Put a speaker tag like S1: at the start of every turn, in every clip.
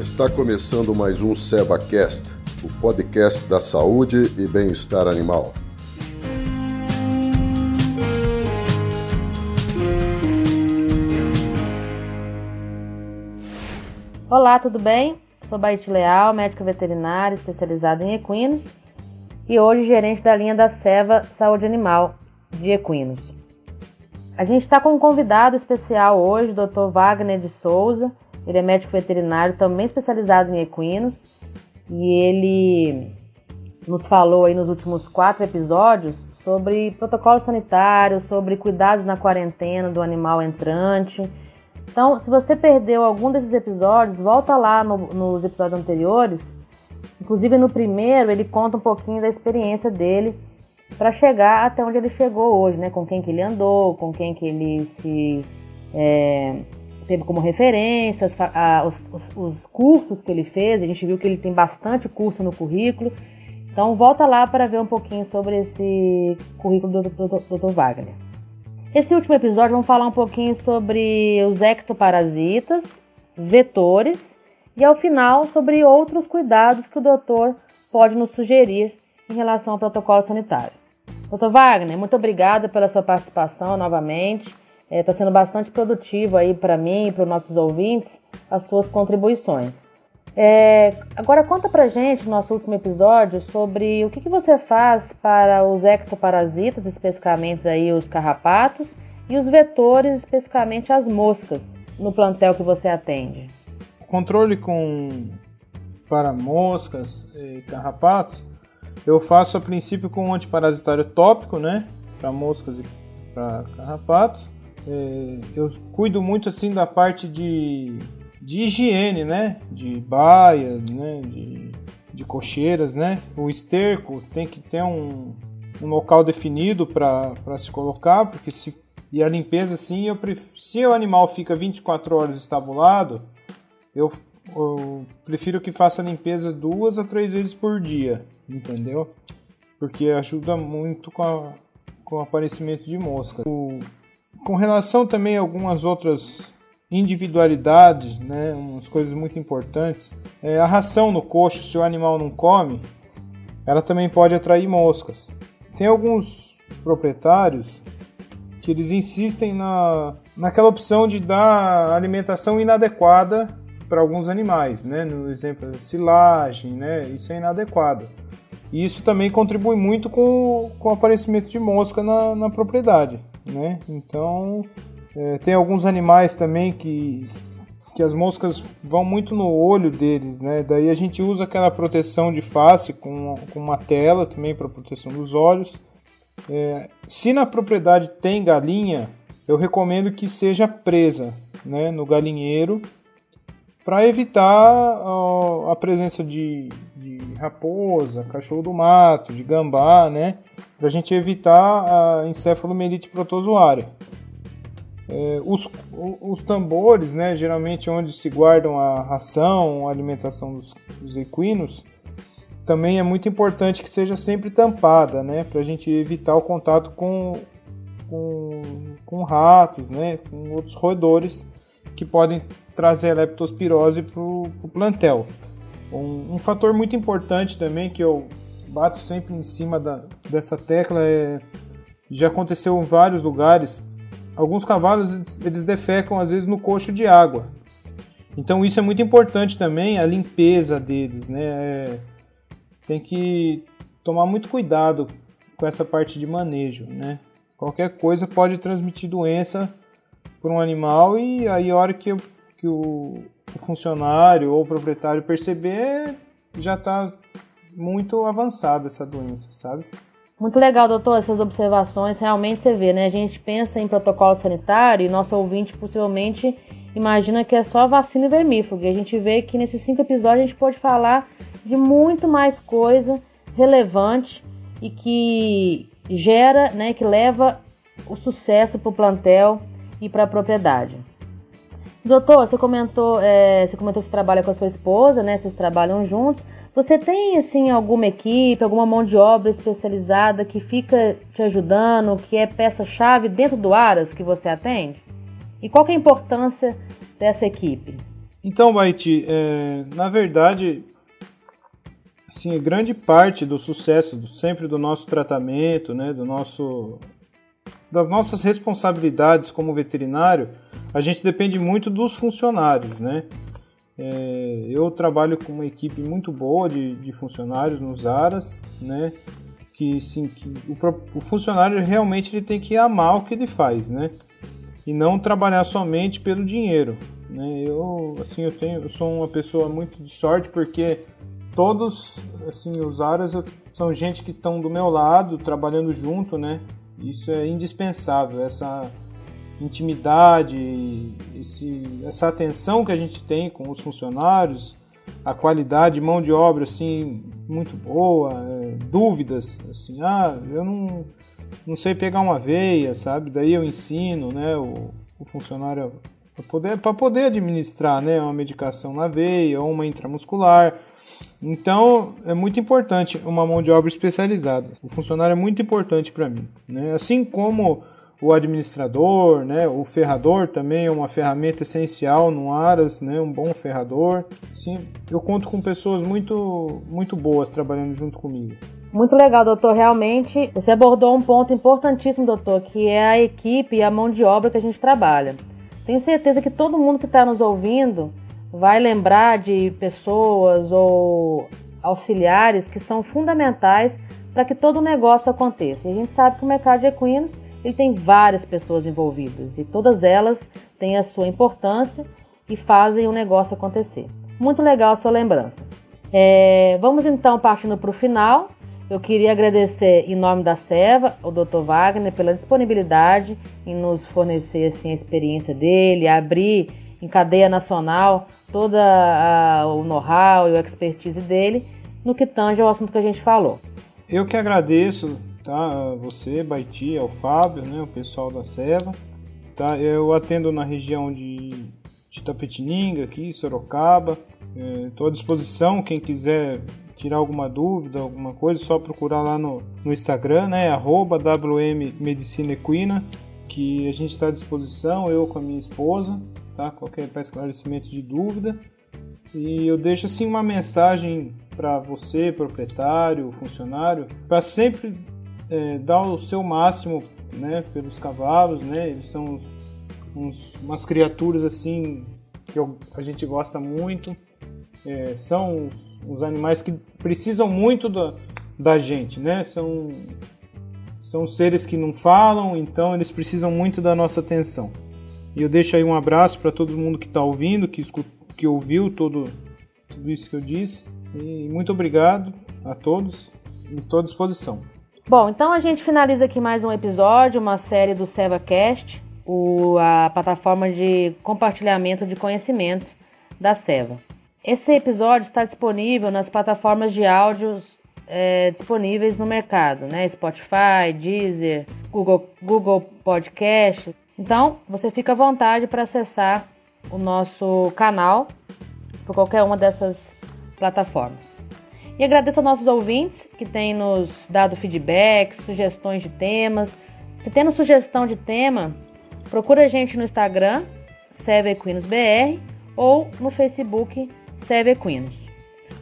S1: Está começando mais um SevaCast, o podcast da saúde e bem-estar animal.
S2: Olá, tudo bem? Sou Baite Leal, médica veterinária especializada em equinos e hoje gerente da linha da Seva Saúde Animal de Equinos. A gente está com um convidado especial hoje, Dr. Wagner de Souza. Ele é médico veterinário, também especializado em equinos, e ele nos falou aí nos últimos quatro episódios sobre protocolo sanitário, sobre cuidados na quarentena do animal entrante. Então, se você perdeu algum desses episódios, volta lá no, nos episódios anteriores. Inclusive no primeiro, ele conta um pouquinho da experiência dele para chegar até onde ele chegou hoje, né? Com quem que ele andou, com quem que ele se é, teve como referências, a, os, os, os, cursos que ele fez. A gente viu que ele tem bastante curso no currículo. Então volta lá para ver um pouquinho sobre esse currículo do Dr. Wagner. Esse último episódio vamos falar um pouquinho sobre os ectoparasitas, vetores e ao final sobre outros cuidados que o doutor pode nos sugerir em relação ao protocolo sanitário. Doutor Wagner, muito obrigada pela sua participação novamente. Está é, tá sendo bastante produtivo aí para mim e para os nossos ouvintes as suas contribuições. É, agora conta pra gente no nosso último episódio sobre o que, que você faz para os ectoparasitas, especificamente aí os carrapatos, e os vetores, especificamente as moscas, no plantel que você atende.
S3: Controle com para moscas e carrapatos, eu faço a princípio com um antiparasitário tópico, né, para moscas e para carrapatos. É, eu cuido muito assim da parte de de higiene, né? De baias, né? De, de cocheiras, né? O esterco tem que ter um, um local definido para se colocar, porque se e a limpeza sim, eu pref... se o animal fica 24 horas estabulado, eu, eu prefiro que faça a limpeza duas a três vezes por dia, entendeu? Porque ajuda muito com, a, com o aparecimento de mosca. O, com relação também a algumas outras individualidades, né, umas coisas muito importantes. É, a ração no coxo, se o animal não come, ela também pode atrair moscas. Tem alguns proprietários que eles insistem na, naquela opção de dar alimentação inadequada para alguns animais, né? No exemplo, silagem, né? Isso é inadequado. E isso também contribui muito com, com o aparecimento de mosca na, na propriedade, né? Então, é, tem alguns animais também que, que as moscas vão muito no olho deles, né? Daí a gente usa aquela proteção de face com, com uma tela também para proteção dos olhos. É, se na propriedade tem galinha, eu recomendo que seja presa né, no galinheiro para evitar ó, a presença de, de, raposa, cachorro do mato, de gambá, né? Para a gente evitar a encefalomelite protozoária. É, os, os tambores, né, geralmente onde se guardam a ração, a alimentação dos, dos equinos, também é muito importante que seja sempre tampada, né, para a gente evitar o contato com, com, com ratos, né, com outros roedores que podem trazer a leptospirose para o plantel. Um, um, fator muito importante também que eu bato sempre em cima da, dessa tecla é já aconteceu em vários lugares alguns cavalos eles defecam às vezes no coxo de água. Então isso é muito importante também, a limpeza deles, né? É, tem que tomar muito cuidado com essa parte de manejo, né? Qualquer coisa pode transmitir doença para um animal e aí a hora que, que o, o funcionário ou o proprietário perceber já está muito avançada essa doença, sabe?
S2: Muito legal, doutor, essas observações. Realmente você vê, né? A gente pensa em protocolo sanitário e nosso ouvinte possivelmente imagina que é só vacina e vermífugo. E a gente vê que nesses cinco episódios a gente pode falar de muito mais coisa relevante e que gera, né, que leva o sucesso para o plantel e para a propriedade. Doutor, você comentou, é, você comentou que você trabalha com a sua esposa, né? Vocês trabalham juntos. Você tem assim alguma equipe, alguma mão de obra especializada que fica te ajudando, que é peça-chave dentro do Aras que você atende? E qual é a importância dessa equipe?
S3: Então, Baiti, é, na verdade, assim, grande parte do sucesso sempre do nosso tratamento, né, do nosso das nossas responsabilidades como veterinário, a gente depende muito dos funcionários, né? É, eu trabalho com uma equipe muito boa de, de funcionários nos ARAS, né? Que, sim, que o, o, funcionário realmente ele tem que amar o que ele faz, né? E não trabalhar somente pelo dinheiro, né? Eu, assim, eu tenho, eu sou uma pessoa muito de sorte porque todos, assim, os ARAS são gente que estão do meu lado, trabalhando junto, né? Isso é indispensável, essa intimidade, esse, essa atenção que a gente tem com os funcionários, a qualidade, mão de obra assim muito boa, é, dúvidas, assim, ah, eu não, não sei pegar uma veia, sabe? Daí eu ensino, né, o, o funcionário para poder, poder administrar, né, uma medicação na veia ou uma intramuscular. Então, é muito importante uma mão de obra especializada. O funcionário é muito importante para mim. Né? Assim como o administrador, né? o ferrador também é uma ferramenta essencial no Aras, né? um bom ferrador. Sim, eu conto com pessoas muito, muito boas trabalhando junto comigo.
S2: Muito legal, doutor. Realmente, você abordou um ponto importantíssimo, doutor, que é a equipe e a mão de obra que a gente trabalha. Tenho certeza que todo mundo que está nos ouvindo vai lembrar de pessoas ou auxiliares que são fundamentais para que todo o negócio aconteça. E a gente sabe que o mercado de equinos ele tem várias pessoas envolvidas e todas elas têm a sua importância e fazem o negócio acontecer. Muito legal a sua lembrança. É, vamos então partindo para o final. Eu queria agradecer em nome da Seva, o Dr. Wagner, pela disponibilidade em nos fornecer assim, a experiência dele, abrir em cadeia nacional todo o know-how e o expertise dele no que tange ao assunto que a gente falou.
S3: Eu que agradeço, tá? A você, Baiti, ao Fábio, né? O pessoal da Seva, tá? Eu atendo na região de, de Tapetininga, aqui, Sorocaba. Estou é, à disposição, quem quiser tirar alguma dúvida, alguma coisa, é só procurar lá no, no Instagram, né? Arroba WM Medicina Equina, que a gente está à disposição, eu com a minha esposa tá? Qualquer para esclarecimento de dúvida. E eu deixo assim uma mensagem para você, proprietário, funcionário, para sempre é, dar o seu máximo, né, pelos cavalos, né? Eles são uns, umas criaturas assim que eu, a gente gosta muito. É, são os, os, animais que precisam muito da, da gente, né? São são seres que não falam, então eles precisam muito da nossa atenção. E eu deixo aí um abraço para todo mundo que está ouvindo, que, que ouviu todo, tudo isso que eu disse. E muito obrigado a todos. Estou à disposição.
S2: Bom, então a gente finaliza aqui mais um episódio, uma série do SevaCast, o, a plataforma de compartilhamento de conhecimentos da Seva. Esse episódio está disponível nas plataformas de áudios é, disponíveis no mercado, né? Spotify, Deezer, Google, Google Podcast, então, você fica à vontade para acessar o nosso canal por qualquer uma dessas plataformas. E agradeço aos nossos ouvintes que têm nos dado feedback, sugestões de temas. Se tendo sugestão de tema, procura a gente no Instagram, SeveEquinosBR, ou no Facebook, SeveEquinos,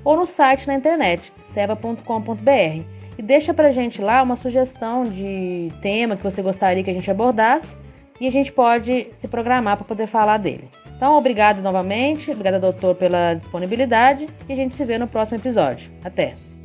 S2: ou no site na internet, seva.com.br. E deixa pra gente lá uma sugestão de tema que você gostaria que a gente abordasse e a gente pode se programar para poder falar dele. Então, obrigado novamente, obrigada, doutor, pela disponibilidade e a gente se vê no próximo episódio. Até!